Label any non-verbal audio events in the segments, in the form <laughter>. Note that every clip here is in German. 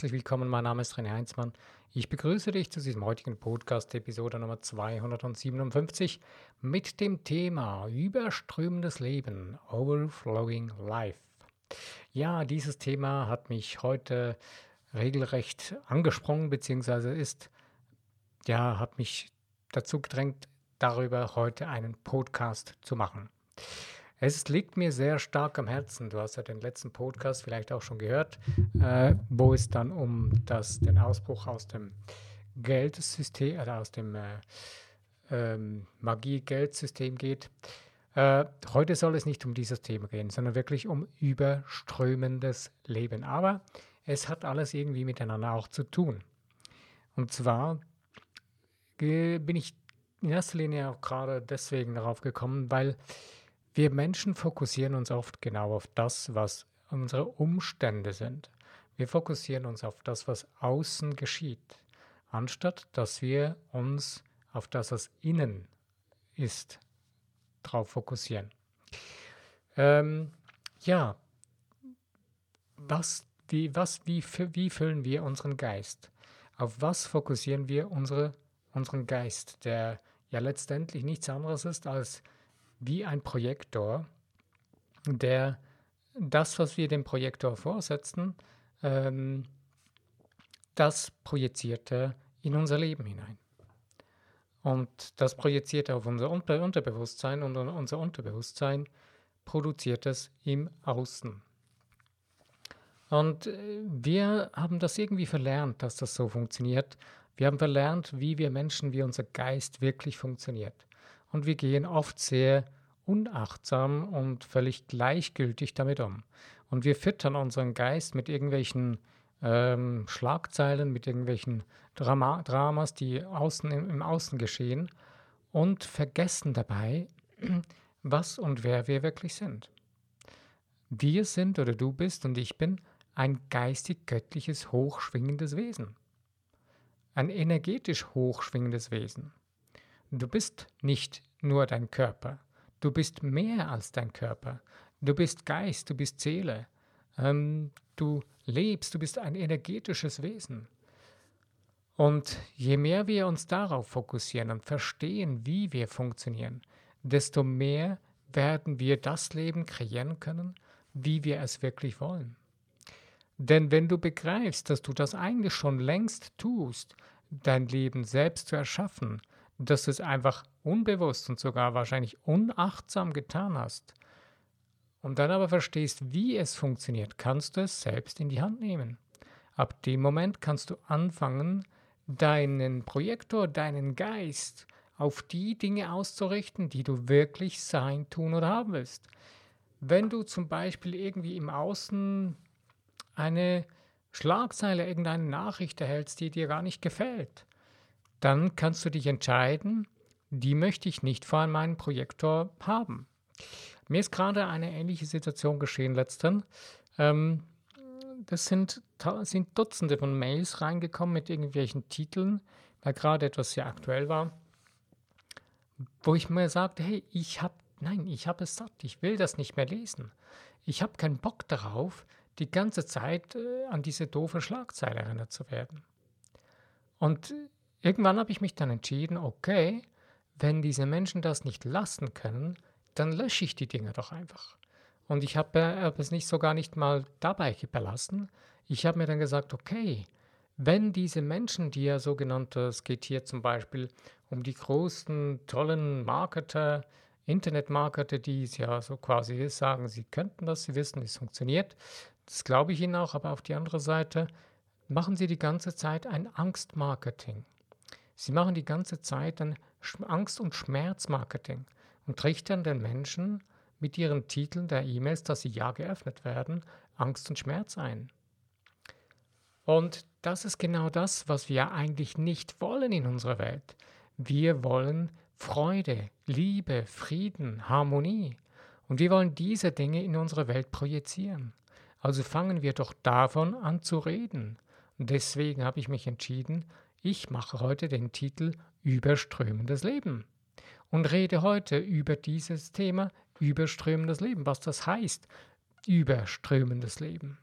herzlich willkommen. Mein Name ist René Heinzmann. Ich begrüße dich zu diesem heutigen Podcast, Episode Nummer 257, mit dem Thema Überströmendes Leben, Overflowing Life. Ja, dieses Thema hat mich heute regelrecht angesprungen, beziehungsweise ist, ja, hat mich dazu gedrängt, darüber heute einen Podcast zu machen. Es liegt mir sehr stark am Herzen. Du hast ja den letzten Podcast vielleicht auch schon gehört, äh, wo es dann um das, den Ausbruch aus dem Geldsystem, also aus dem äh, ähm, Magie-Geldsystem geht. Äh, heute soll es nicht um dieses Thema gehen, sondern wirklich um überströmendes Leben. Aber es hat alles irgendwie miteinander auch zu tun. Und zwar bin ich in erster Linie auch gerade deswegen darauf gekommen, weil wir Menschen fokussieren uns oft genau auf das, was unsere Umstände sind. Wir fokussieren uns auf das, was außen geschieht, anstatt dass wir uns auf das, was innen ist, darauf fokussieren. Ähm, ja, was, wie, was, wie, wie füllen wir unseren Geist? Auf was fokussieren wir unsere, unseren Geist, der ja letztendlich nichts anderes ist als wie ein Projektor, der das, was wir dem Projektor vorsetzen, ähm, das projiziert er in unser Leben hinein. Und das projiziert er auf unser Unter Unterbewusstsein und unser Unterbewusstsein produziert es im Außen. Und äh, wir haben das irgendwie verlernt, dass das so funktioniert. Wir haben verlernt, wie wir Menschen, wie unser Geist wirklich funktioniert. Und wir gehen oft sehr unachtsam und völlig gleichgültig damit um. Und wir füttern unseren Geist mit irgendwelchen ähm, Schlagzeilen, mit irgendwelchen Drama Dramas, die außen im, im Außen geschehen und vergessen dabei, <clears throat> was und wer wir wirklich sind. Wir sind oder du bist und ich bin ein geistig-göttliches, hochschwingendes Wesen. Ein energetisch hochschwingendes Wesen. Du bist nicht nur dein Körper. Du bist mehr als dein Körper. Du bist Geist, du bist Seele. Ähm, du lebst, du bist ein energetisches Wesen. Und je mehr wir uns darauf fokussieren und verstehen, wie wir funktionieren, desto mehr werden wir das Leben kreieren können, wie wir es wirklich wollen. Denn wenn du begreifst, dass du das eigentlich schon längst tust, dein Leben selbst zu erschaffen, dass du es einfach unbewusst und sogar wahrscheinlich unachtsam getan hast, und dann aber verstehst, wie es funktioniert, kannst du es selbst in die Hand nehmen. Ab dem Moment kannst du anfangen, deinen Projektor, deinen Geist auf die Dinge auszurichten, die du wirklich sein, tun oder haben willst. Wenn du zum Beispiel irgendwie im Außen eine Schlagzeile, irgendeine Nachricht erhältst, die dir gar nicht gefällt, dann kannst du dich entscheiden, die möchte ich nicht vor meinem Projektor haben. Mir ist gerade eine ähnliche Situation geschehen letztens. Ähm, das sind, sind Dutzende von Mails reingekommen mit irgendwelchen Titeln, weil gerade etwas sehr aktuell war, wo ich mir sagte, hey, ich habe, nein, ich habe es satt, ich will das nicht mehr lesen. Ich habe keinen Bock darauf, die ganze Zeit äh, an diese doofe Schlagzeile erinnert zu werden. Und irgendwann habe ich mich dann entschieden, okay, wenn diese Menschen das nicht lassen können, dann lösche ich die Dinge doch einfach. Und ich habe äh, es nicht sogar nicht mal dabei belassen. Ich habe mir dann gesagt, okay, wenn diese Menschen, die ja sogenannte, es geht hier zum Beispiel um die großen, tollen Marketer, Internetmarketer, die es ja so quasi sagen, sie könnten das, sie wissen, es funktioniert. Das glaube ich ihnen auch, aber auf die andere Seite machen sie die ganze Zeit ein Angstmarketing. Sie machen die ganze Zeit ein Angst- und Schmerzmarketing und trichtern den Menschen mit ihren Titeln der E-Mails, dass sie ja geöffnet werden, Angst und Schmerz ein. Und das ist genau das, was wir eigentlich nicht wollen in unserer Welt. Wir wollen Freude, Liebe, Frieden, Harmonie. Und wir wollen diese Dinge in unsere Welt projizieren. Also fangen wir doch davon an zu reden. Und deswegen habe ich mich entschieden, ich mache heute den Titel Überströmendes Leben und rede heute über dieses Thema überströmendes Leben, was das heißt, überströmendes Leben.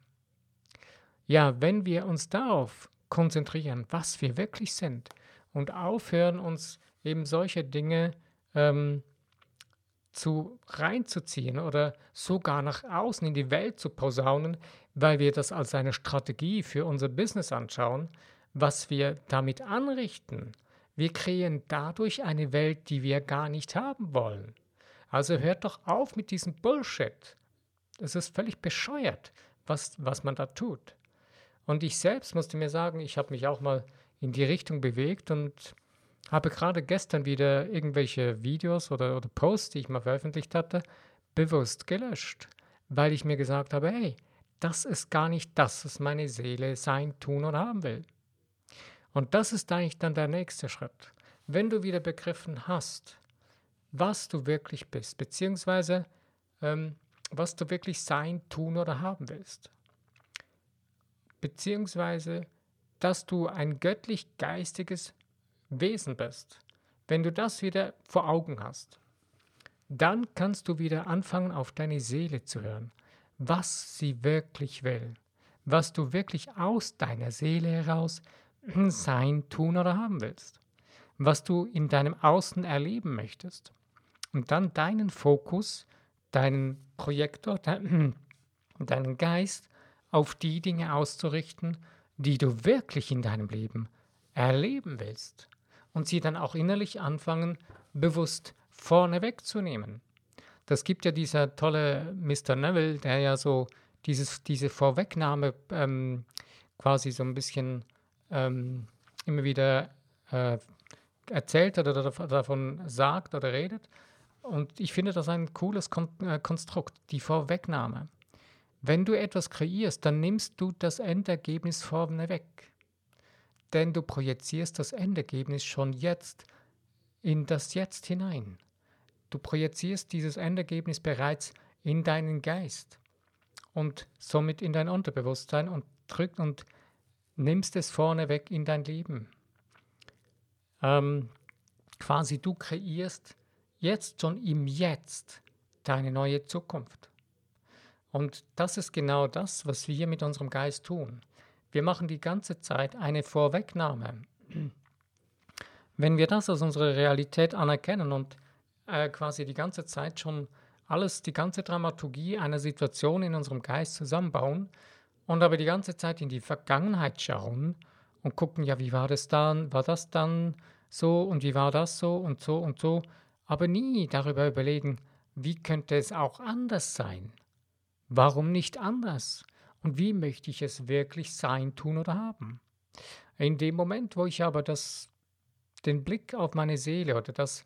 ja, wenn wir uns darauf konzentrieren, was wir wirklich sind und aufhören, uns eben solche Dinge ähm, zu reinzuziehen oder sogar nach außen in die Welt zu posaunen, weil wir das als eine Strategie für unser Business anschauen, was wir damit anrichten. Wir kreieren dadurch eine Welt, die wir gar nicht haben wollen. Also hört doch auf mit diesem Bullshit. Es ist völlig bescheuert, was, was man da tut. Und ich selbst musste mir sagen, ich habe mich auch mal in die Richtung bewegt und habe gerade gestern wieder irgendwelche Videos oder, oder Posts, die ich mal veröffentlicht hatte, bewusst gelöscht, weil ich mir gesagt habe, hey, das ist gar nicht das, was meine Seele sein, tun und haben will. Und das ist eigentlich dann der nächste Schritt. Wenn du wieder begriffen hast, was du wirklich bist, beziehungsweise ähm, was du wirklich sein, tun oder haben willst, beziehungsweise dass du ein göttlich-geistiges Wesen bist, wenn du das wieder vor Augen hast, dann kannst du wieder anfangen, auf deine Seele zu hören, was sie wirklich will, was du wirklich aus deiner Seele heraus sein, tun oder haben willst, was du in deinem Außen erleben möchtest. Und dann deinen Fokus, deinen Projektor, <clears throat> deinen Geist auf die Dinge auszurichten, die du wirklich in deinem Leben erleben willst. Und sie dann auch innerlich anfangen, bewusst vorne wegzunehmen. Das gibt ja dieser tolle Mr. Neville, der ja so dieses, diese Vorwegnahme ähm, quasi so ein bisschen ähm, immer wieder äh, erzählt oder davon sagt oder redet. Und ich finde das ein cooles Kon äh, Konstrukt, die Vorwegnahme. Wenn du etwas kreierst, dann nimmst du das Endergebnis vorne weg. Denn du projizierst das Endergebnis schon jetzt in das Jetzt hinein. Du projizierst dieses Endergebnis bereits in deinen Geist und somit in dein Unterbewusstsein und drückt und nimmst es vorneweg in dein Leben. Ähm, quasi du kreierst jetzt schon im Jetzt deine neue Zukunft. Und das ist genau das, was wir mit unserem Geist tun. Wir machen die ganze Zeit eine Vorwegnahme. Wenn wir das als unsere Realität anerkennen und äh, quasi die ganze Zeit schon alles, die ganze Dramaturgie einer Situation in unserem Geist zusammenbauen, und aber die ganze Zeit in die Vergangenheit schauen und gucken, ja, wie war das dann, war das dann so und wie war das so und so und so, aber nie darüber überlegen, wie könnte es auch anders sein? Warum nicht anders? Und wie möchte ich es wirklich sein, tun oder haben? In dem Moment, wo ich aber das, den Blick auf meine Seele oder das,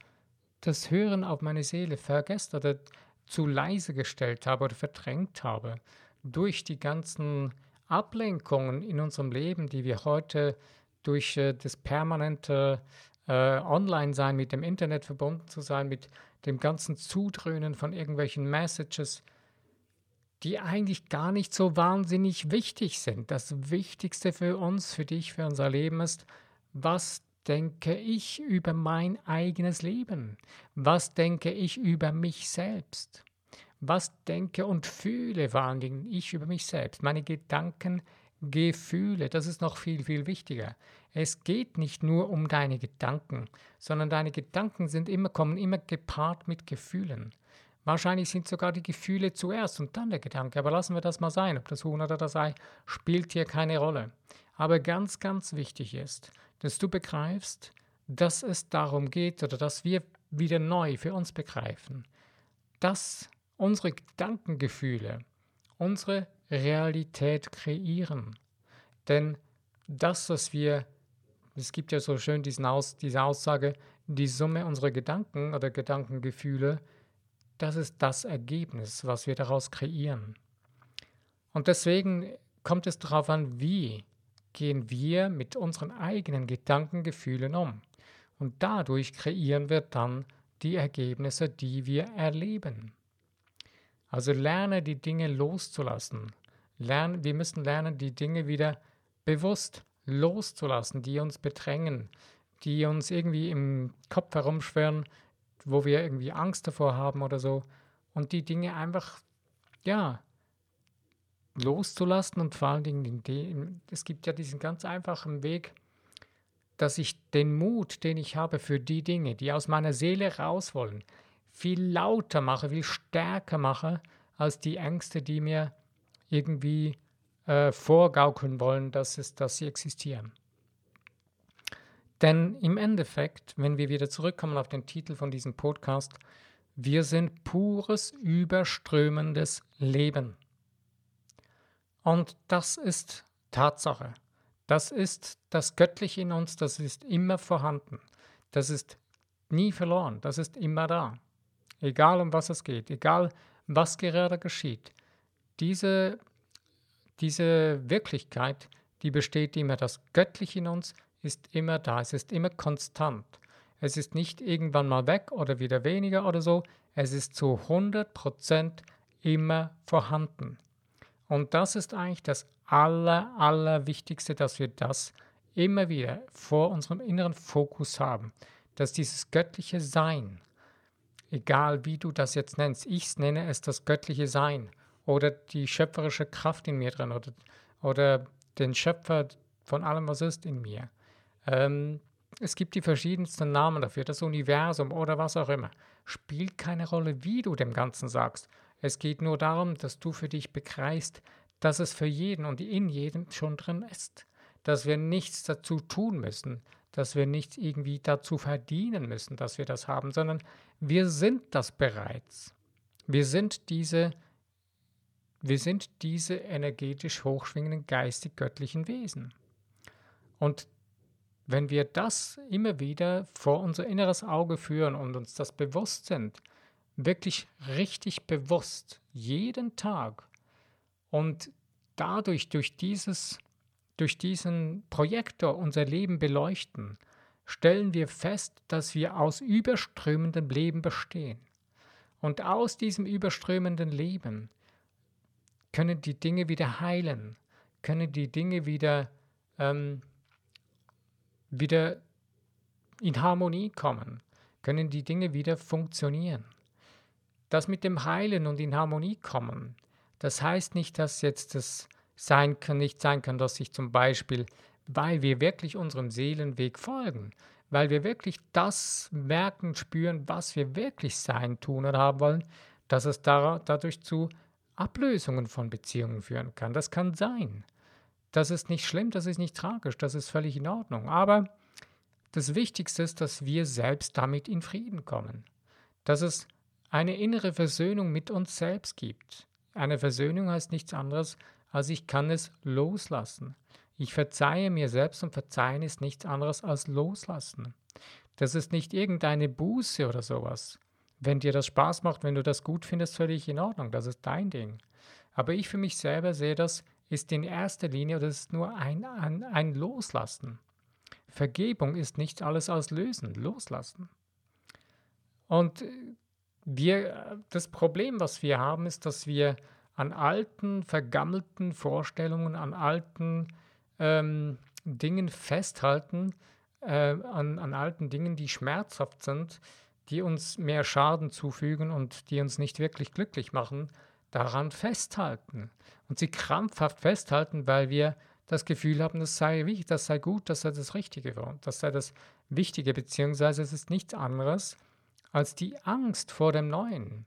das Hören auf meine Seele vergessen oder zu leise gestellt habe oder verdrängt habe, durch die ganzen Ablenkungen in unserem Leben, die wir heute durch äh, das permanente äh, Online-Sein, mit dem Internet verbunden zu sein, mit dem ganzen Zudröhnen von irgendwelchen Messages, die eigentlich gar nicht so wahnsinnig wichtig sind. Das Wichtigste für uns, für dich, für unser Leben ist, was denke ich über mein eigenes Leben? Was denke ich über mich selbst? Was denke und fühle vor allen Dingen ich über mich selbst, meine Gedanken, Gefühle, das ist noch viel, viel wichtiger. Es geht nicht nur um deine Gedanken, sondern deine Gedanken sind immer, kommen immer gepaart mit Gefühlen. Wahrscheinlich sind sogar die Gefühle zuerst und dann der Gedanke, aber lassen wir das mal sein, ob das Huhn oder das Ei, spielt hier keine Rolle. Aber ganz, ganz wichtig ist, dass du begreifst, dass es darum geht oder dass wir wieder neu für uns begreifen, dass unsere Gedankengefühle, unsere Realität kreieren. Denn das, was wir, es gibt ja so schön Aus, diese Aussage, die Summe unserer Gedanken oder Gedankengefühle, das ist das Ergebnis, was wir daraus kreieren. Und deswegen kommt es darauf an, wie gehen wir mit unseren eigenen Gedankengefühlen um. Und dadurch kreieren wir dann die Ergebnisse, die wir erleben. Also lerne die Dinge loszulassen. Lern, wir müssen lernen, die Dinge wieder bewusst loszulassen, die uns bedrängen, die uns irgendwie im Kopf herumschwören, wo wir irgendwie Angst davor haben oder so. Und die Dinge einfach, ja, loszulassen und vor allen Dingen, es gibt ja diesen ganz einfachen Weg, dass ich den Mut, den ich habe für die Dinge, die aus meiner Seele raus wollen, viel lauter mache, viel stärker mache, als die Ängste, die mir irgendwie äh, vorgaukeln wollen, dass, es, dass sie existieren. Denn im Endeffekt, wenn wir wieder zurückkommen auf den Titel von diesem Podcast, wir sind pures, überströmendes Leben. Und das ist Tatsache. Das ist das Göttliche in uns, das ist immer vorhanden. Das ist nie verloren, das ist immer da. Egal um was es geht, egal was gerade geschieht. Diese, diese Wirklichkeit, die besteht immer. Das Göttliche in uns ist immer da, es ist immer konstant. Es ist nicht irgendwann mal weg oder wieder weniger oder so. Es ist zu 100% immer vorhanden. Und das ist eigentlich das Aller, Allerwichtigste, dass wir das immer wieder vor unserem inneren Fokus haben. Dass dieses göttliche Sein, egal wie du das jetzt nennst, ich nenne es das göttliche Sein oder die schöpferische Kraft in mir drin oder, oder den Schöpfer von allem, was ist in mir. Ähm, es gibt die verschiedensten Namen dafür, das Universum oder was auch immer. Spielt keine Rolle, wie du dem Ganzen sagst. Es geht nur darum, dass du für dich begreifst, dass es für jeden und in jedem schon drin ist. Dass wir nichts dazu tun müssen, dass wir nichts irgendwie dazu verdienen müssen, dass wir das haben, sondern wir sind das bereits. Wir sind diese, wir sind diese energetisch hochschwingenden geistig-göttlichen Wesen. Und wenn wir das immer wieder vor unser inneres Auge führen und uns das bewusst sind, wirklich richtig bewusst, jeden Tag und dadurch durch dieses durch diesen Projektor unser Leben beleuchten, stellen wir fest, dass wir aus überströmendem Leben bestehen. Und aus diesem überströmenden Leben können die Dinge wieder heilen, können die Dinge wieder ähm, wieder in Harmonie kommen, können die Dinge wieder funktionieren. Das mit dem Heilen und in Harmonie kommen, das heißt nicht, dass jetzt das sein kann, nicht sein kann, dass ich zum Beispiel, weil wir wirklich unserem Seelenweg folgen, weil wir wirklich das merken, spüren, was wir wirklich sein, tun oder haben wollen, dass es dadurch zu Ablösungen von Beziehungen führen kann. Das kann sein. Das ist nicht schlimm, das ist nicht tragisch, das ist völlig in Ordnung. Aber das Wichtigste ist, dass wir selbst damit in Frieden kommen. Dass es eine innere Versöhnung mit uns selbst gibt. Eine Versöhnung heißt nichts anderes, als ich kann es loslassen. Ich verzeihe mir selbst und verzeihen ist nichts anderes als loslassen. Das ist nicht irgendeine Buße oder sowas. Wenn dir das Spaß macht, wenn du das gut findest, völlig in Ordnung, das ist dein Ding. Aber ich für mich selber sehe das ist in erster Linie, das ist nur ein, ein, ein Loslassen. Vergebung ist nichts alles als Lösen, Loslassen. Und wir, das Problem, was wir haben, ist, dass wir an alten, vergammelten Vorstellungen, an alten ähm, Dingen festhalten, äh, an, an alten Dingen, die schmerzhaft sind, die uns mehr Schaden zufügen und die uns nicht wirklich glücklich machen, daran festhalten und sie krampfhaft festhalten, weil wir das Gefühl haben, das sei wichtig, das sei gut, das sei das Richtige für uns, das sei das Wichtige, beziehungsweise es ist nichts anderes als die Angst vor dem Neuen.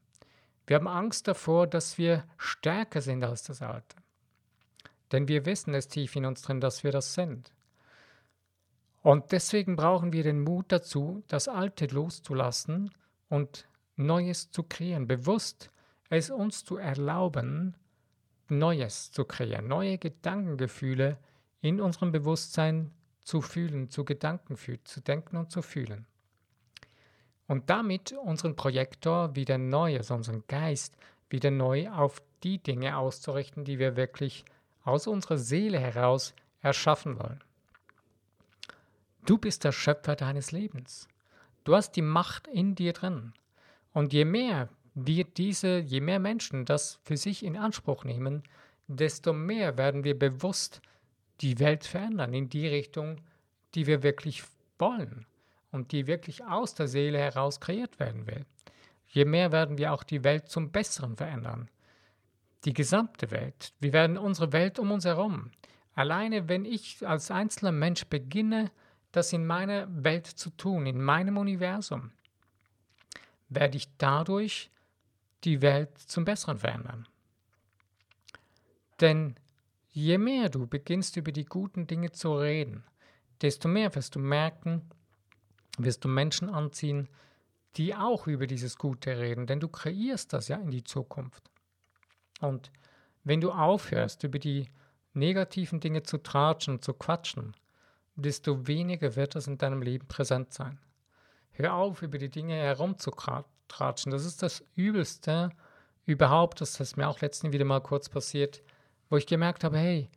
Wir haben Angst davor, dass wir stärker sind als das Alte. Denn wir wissen es tief in uns drin, dass wir das sind. Und deswegen brauchen wir den Mut dazu, das Alte loszulassen und Neues zu kreieren, bewusst es uns zu erlauben, Neues zu kreieren, neue Gedankengefühle in unserem Bewusstsein zu fühlen, zu Gedanken zu denken und zu fühlen. Und damit unseren Projektor wieder neu, also unseren Geist wieder neu auf die Dinge auszurichten, die wir wirklich aus unserer Seele heraus erschaffen wollen. Du bist der Schöpfer deines Lebens. Du hast die Macht in dir drin. Und je mehr wir diese, je mehr Menschen das für sich in Anspruch nehmen, desto mehr werden wir bewusst die Welt verändern in die Richtung, die wir wirklich wollen und die wirklich aus der Seele heraus kreiert werden will. Je mehr werden wir auch die Welt zum Besseren verändern. die gesamte Welt. Wir werden unsere Welt um uns herum. Alleine wenn ich als einzelner Mensch beginne, das in meiner Welt zu tun, in meinem Universum, werde ich dadurch die Welt zum Besseren verändern. Denn je mehr du beginnst über die guten Dinge zu reden, desto mehr wirst du merken, wirst du Menschen anziehen, die auch über dieses Gute reden, denn du kreierst das ja in die Zukunft. Und wenn du aufhörst, über die negativen Dinge zu tratschen, zu quatschen, desto weniger wird das in deinem Leben präsent sein. Hör auf, über die Dinge herumzutratschen. Das ist das Übelste überhaupt. Das ist mir auch letztens wieder mal kurz passiert, wo ich gemerkt habe, hey,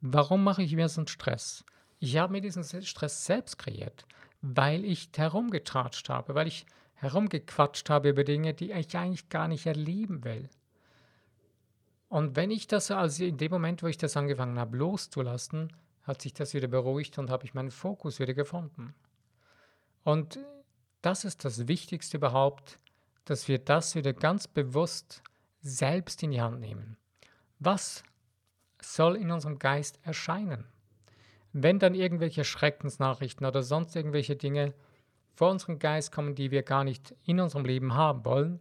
warum mache ich mir so einen Stress? Ich habe mir diesen Stress selbst kreiert, weil ich herumgetratscht habe, weil ich herumgequatscht habe über Dinge, die ich eigentlich gar nicht erleben will. Und wenn ich das, also in dem Moment, wo ich das angefangen habe loszulassen, hat sich das wieder beruhigt und habe ich meinen Fokus wieder gefunden. Und das ist das Wichtigste überhaupt, dass wir das wieder ganz bewusst selbst in die Hand nehmen. Was soll in unserem Geist erscheinen? Wenn dann irgendwelche Schreckensnachrichten oder sonst irgendwelche Dinge vor unseren Geist kommen, die wir gar nicht in unserem Leben haben wollen,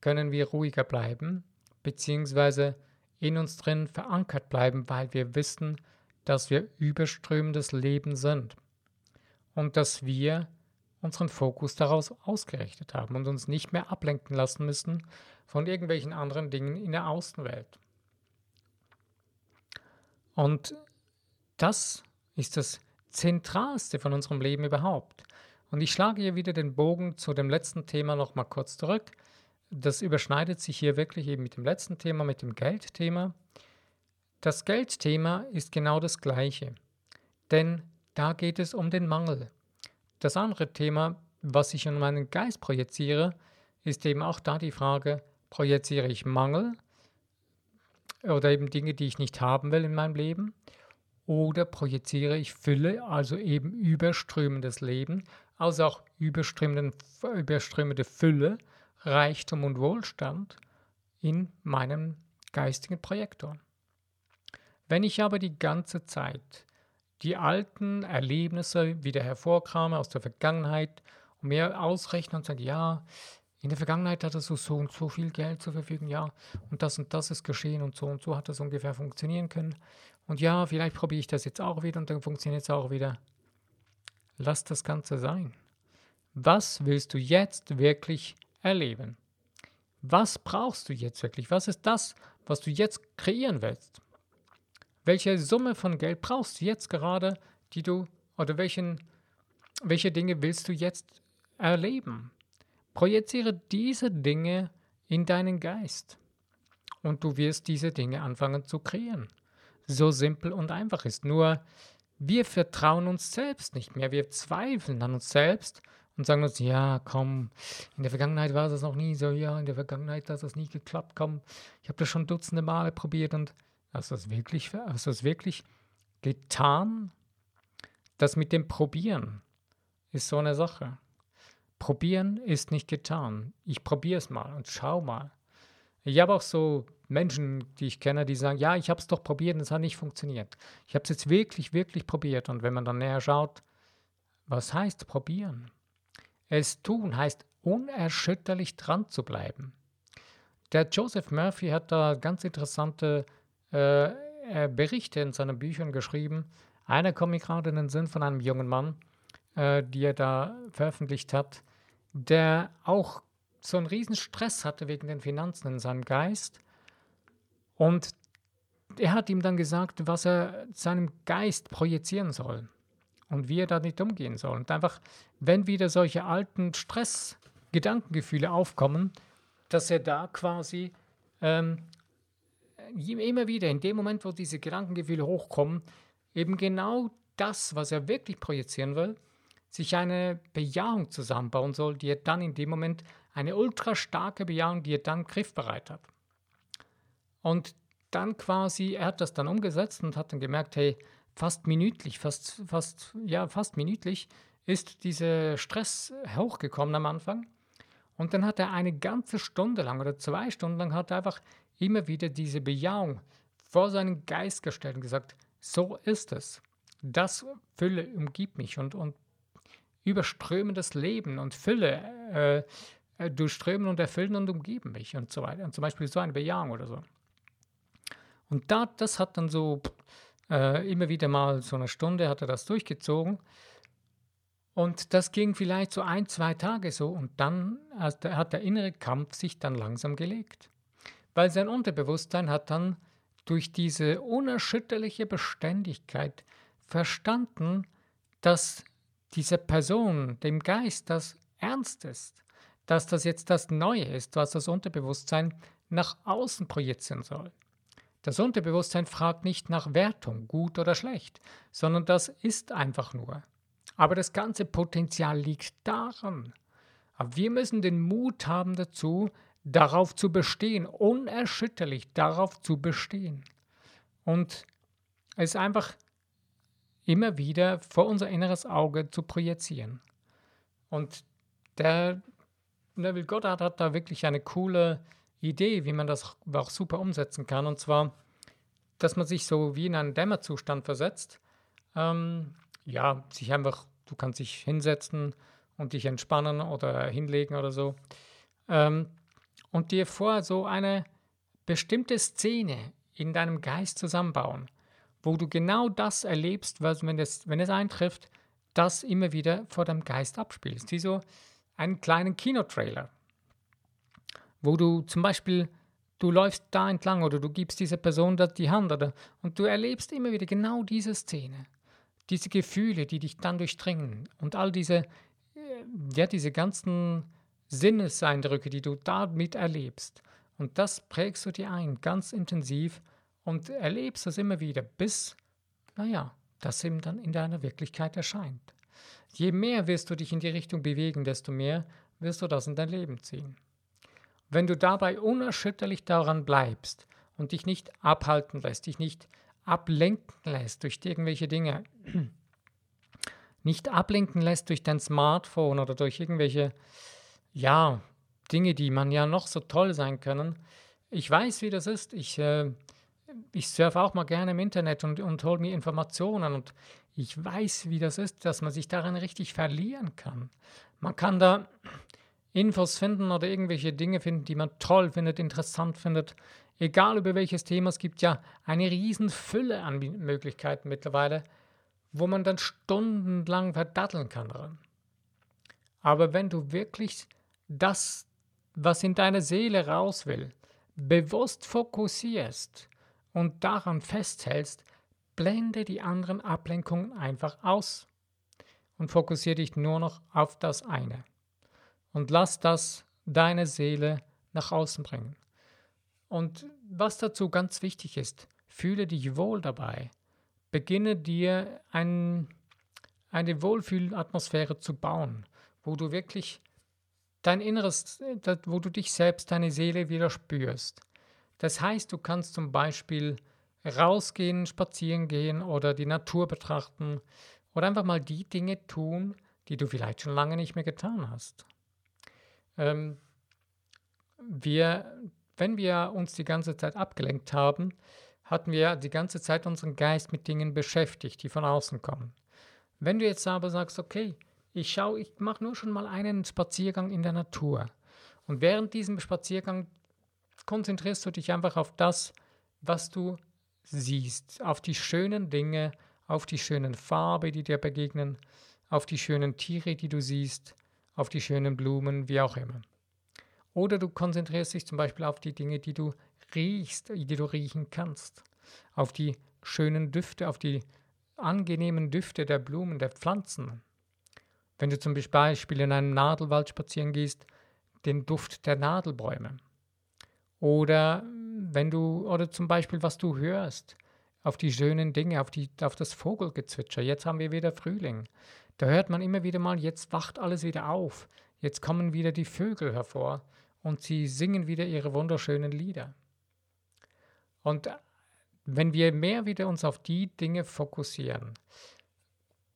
können wir ruhiger bleiben, beziehungsweise in uns drin verankert bleiben, weil wir wissen, dass wir überströmendes Leben sind und dass wir unseren Fokus daraus ausgerichtet haben und uns nicht mehr ablenken lassen müssen von irgendwelchen anderen Dingen in der Außenwelt. Und das ist das Zentralste von unserem Leben überhaupt. Und ich schlage hier wieder den Bogen zu dem letzten Thema nochmal kurz zurück. Das überschneidet sich hier wirklich eben mit dem letzten Thema, mit dem Geldthema. Das Geldthema ist genau das gleiche, denn da geht es um den Mangel. Das andere Thema, was ich in meinen Geist projiziere, ist eben auch da die Frage, projiziere ich Mangel oder eben Dinge, die ich nicht haben will in meinem Leben, oder projiziere ich Fülle, also eben überströmendes Leben, also auch überströmende Fülle, Reichtum und Wohlstand in meinem geistigen Projektor. Wenn ich aber die ganze Zeit die alten Erlebnisse wieder hervorkrame aus der Vergangenheit und mir ausrechne und sage, ja, in der Vergangenheit hattest du so und so viel Geld zur Verfügung, ja, und das und das ist geschehen und so und so hat das ungefähr funktionieren können. Und ja, vielleicht probiere ich das jetzt auch wieder und dann funktioniert es auch wieder. Lass das Ganze sein. Was willst du jetzt wirklich erleben? Was brauchst du jetzt wirklich? Was ist das, was du jetzt kreieren willst? Welche Summe von Geld brauchst du jetzt gerade, die du oder welchen, welche Dinge willst du jetzt erleben? Projiziere diese Dinge in deinen Geist und du wirst diese Dinge anfangen zu kreieren. So simpel und einfach ist. Nur wir vertrauen uns selbst nicht mehr. Wir zweifeln an uns selbst und sagen uns, ja, komm, in der Vergangenheit war das noch nie so, ja, in der Vergangenheit hat das nie geklappt, komm, ich habe das schon dutzende Male probiert und hast du das wirklich, wirklich getan? Das mit dem Probieren ist so eine Sache. Probieren ist nicht getan. Ich probiere es mal und schau mal. Ich habe auch so Menschen, die ich kenne, die sagen, ja, ich habe es doch probiert und es hat nicht funktioniert. Ich habe es jetzt wirklich, wirklich probiert. Und wenn man dann näher schaut, was heißt probieren? Es tun heißt unerschütterlich dran zu bleiben. Der Joseph Murphy hat da ganz interessante äh, Berichte in seinen Büchern geschrieben. Einer kommt mir gerade in den Sinn von einem jungen Mann, äh, die er da veröffentlicht hat, der auch so einen riesen Stress hatte wegen den Finanzen in seinem Geist. Und er hat ihm dann gesagt, was er seinem Geist projizieren soll und wie er damit umgehen soll. Und einfach, wenn wieder solche alten Stress-Gedankengefühle aufkommen, dass er da quasi ähm, immer wieder in dem Moment, wo diese Gedankengefühle hochkommen, eben genau das, was er wirklich projizieren will, sich eine Bejahung zusammenbauen soll, die er dann in dem Moment, eine ultra starke Bejahung, die er dann griffbereit hat. Und dann quasi, er hat das dann umgesetzt und hat dann gemerkt, hey, fast minütlich, fast, fast, ja, fast minütlich ist dieser Stress hochgekommen am Anfang. Und dann hat er eine ganze Stunde lang oder zwei Stunden lang hat er einfach immer wieder diese Bejahung vor seinen Geist gestellt und gesagt, so ist es. Das Fülle umgibt mich und, und überströmendes Leben und Fülle äh, äh, durchströmen und erfüllen und umgeben mich und so weiter. Und zum Beispiel so eine Bejahung oder so. Und da, das hat dann so äh, immer wieder mal so eine Stunde hat er das durchgezogen. Und das ging vielleicht so ein, zwei Tage so und dann hat der innere Kampf sich dann langsam gelegt. Weil sein Unterbewusstsein hat dann durch diese unerschütterliche Beständigkeit verstanden, dass diese Person, dem Geist, das ernst ist, dass das jetzt das Neue ist, was das Unterbewusstsein nach außen projizieren soll. Das Unterbewusstsein fragt nicht nach Wertung, gut oder schlecht, sondern das ist einfach nur. Aber das ganze Potenzial liegt daran. Aber wir müssen den Mut haben dazu, darauf zu bestehen, unerschütterlich darauf zu bestehen. Und es einfach immer wieder vor unser inneres Auge zu projizieren. Und der Neville Goddard hat da wirklich eine coole Idee, wie man das auch super umsetzen kann. Und zwar, dass man sich so wie in einen Dämmerzustand versetzt. Ähm, ja, sich einfach, du kannst dich hinsetzen und dich entspannen oder hinlegen oder so. Ähm, und dir vor so eine bestimmte Szene in deinem Geist zusammenbauen, wo du genau das erlebst, was, wenn es, wenn es eintrifft, das immer wieder vor deinem Geist abspielst. Wie so einen kleinen Kinotrailer wo du zum Beispiel, du läufst da entlang oder du gibst dieser Person da die Hand oder, und du erlebst immer wieder genau diese Szene, diese Gefühle, die dich dann durchdringen und all diese, äh, ja, diese ganzen Sinneseindrücke, die du damit erlebst. Und das prägst du dir ein, ganz intensiv und erlebst das immer wieder, bis, naja, das eben dann in deiner Wirklichkeit erscheint. Je mehr wirst du dich in die Richtung bewegen, desto mehr wirst du das in dein Leben ziehen. Wenn du dabei unerschütterlich daran bleibst und dich nicht abhalten lässt, dich nicht ablenken lässt durch irgendwelche Dinge, <clears throat> nicht ablenken lässt durch dein Smartphone oder durch irgendwelche, ja, Dinge, die man ja noch so toll sein können. Ich weiß, wie das ist. Ich, äh, ich surfe auch mal gerne im Internet und, und hole mir Informationen und ich weiß, wie das ist, dass man sich darin richtig verlieren kann. Man kann da Infos finden oder irgendwelche Dinge finden, die man toll findet, interessant findet. Egal über welches Thema, es gibt ja eine riesen Fülle an Möglichkeiten mittlerweile, wo man dann stundenlang verdatteln kann daran. Aber wenn du wirklich das, was in deiner Seele raus will, bewusst fokussierst und daran festhältst, blende die anderen Ablenkungen einfach aus und fokussiere dich nur noch auf das eine und lass das deine Seele nach außen bringen. Und was dazu ganz wichtig ist, fühle dich wohl dabei. Beginne dir ein, eine Wohlfühlatmosphäre zu bauen, wo du wirklich dein Inneres, wo du dich selbst, deine Seele wieder spürst. Das heißt, du kannst zum Beispiel rausgehen, spazieren gehen oder die Natur betrachten oder einfach mal die Dinge tun, die du vielleicht schon lange nicht mehr getan hast. Ähm, wir, wenn wir uns die ganze Zeit abgelenkt haben, hatten wir die ganze Zeit unseren Geist mit Dingen beschäftigt, die von außen kommen. Wenn du jetzt aber sagst, okay, ich schaue, ich mache nur schon mal einen Spaziergang in der Natur und während diesem Spaziergang konzentrierst du dich einfach auf das, was du siehst, auf die schönen Dinge, auf die schönen Farben, die dir begegnen, auf die schönen Tiere, die du siehst, auf die schönen Blumen, wie auch immer. Oder du konzentrierst dich zum Beispiel auf die Dinge, die du riechst, die du riechen kannst, auf die schönen Düfte, auf die angenehmen Düfte der Blumen, der Pflanzen. Wenn du zum Beispiel in einem Nadelwald spazieren gehst, den Duft der Nadelbäume. Oder wenn du, oder zum Beispiel, was du hörst, auf die schönen Dinge, auf, die, auf das Vogelgezwitscher. Jetzt haben wir wieder Frühling. Da hört man immer wieder mal, jetzt wacht alles wieder auf, jetzt kommen wieder die Vögel hervor und sie singen wieder ihre wunderschönen Lieder. Und wenn wir mehr wieder uns auf die Dinge fokussieren,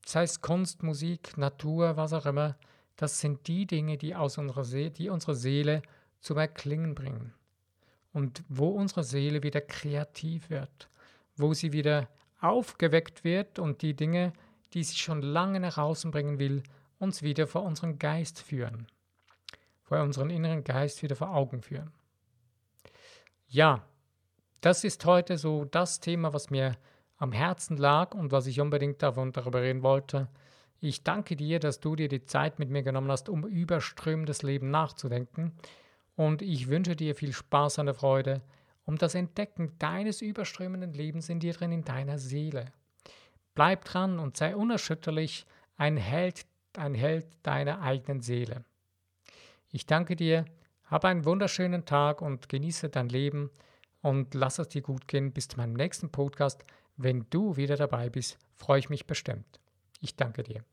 sei es Kunst, Musik, Natur, was auch immer, das sind die Dinge, die, aus unserer See die unsere Seele zum Erklingen bringen. und wo unsere Seele wieder kreativ wird, wo sie wieder aufgeweckt wird und die Dinge, die sie schon lange nach außen bringen will, uns wieder vor unseren Geist führen, vor unseren inneren Geist wieder vor Augen führen. Ja, das ist heute so das Thema, was mir am Herzen lag und was ich unbedingt davon darüber reden wollte. Ich danke dir, dass du dir die Zeit mit mir genommen hast, um über strömendes Leben nachzudenken. Und ich wünsche dir viel Spaß an der Freude um das Entdecken deines überströmenden Lebens in dir drin, in deiner Seele. Bleib dran und sei unerschütterlich ein Held, ein Held deiner eigenen Seele. Ich danke dir, hab einen wunderschönen Tag und genieße dein Leben und lass es dir gut gehen. Bis zu meinem nächsten Podcast. Wenn du wieder dabei bist, freue ich mich bestimmt. Ich danke dir.